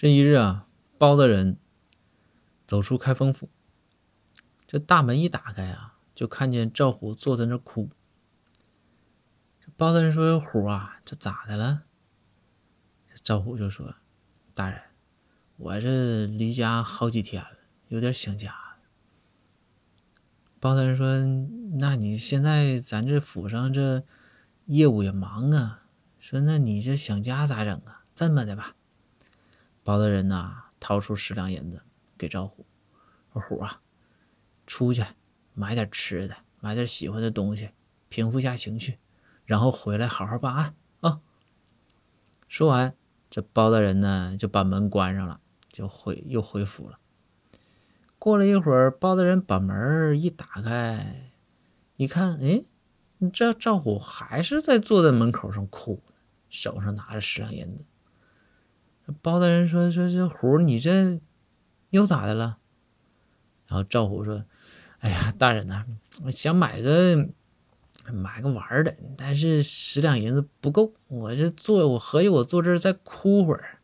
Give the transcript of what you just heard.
这一日啊，包大人走出开封府，这大门一打开啊，就看见赵虎坐在那哭。包大人说：“虎啊，这咋的了？”赵虎就说：“大人，我这离家好几天了，有点想家。”包大人说：“那你现在咱这府上这业务也忙啊，说那你这想家咋整啊？这么的吧。”包大人呐，掏出十两银子给赵虎，说：“虎啊，出去买点吃的，买点喜欢的东西，平复下情绪，然后回来好好办案啊。”说完，这包大人呢就把门关上了，就回又回府了。过了一会儿，包大人把门一打开，一看，哎，这赵虎还是在坐在门口上哭，手上拿着十两银子。包大人说：“说这虎，你这又咋的了？”然后赵虎说：“哎呀，大人呐，我想买个买个玩的，但是十两银子不够。我这坐，我合计我坐这儿再哭会儿。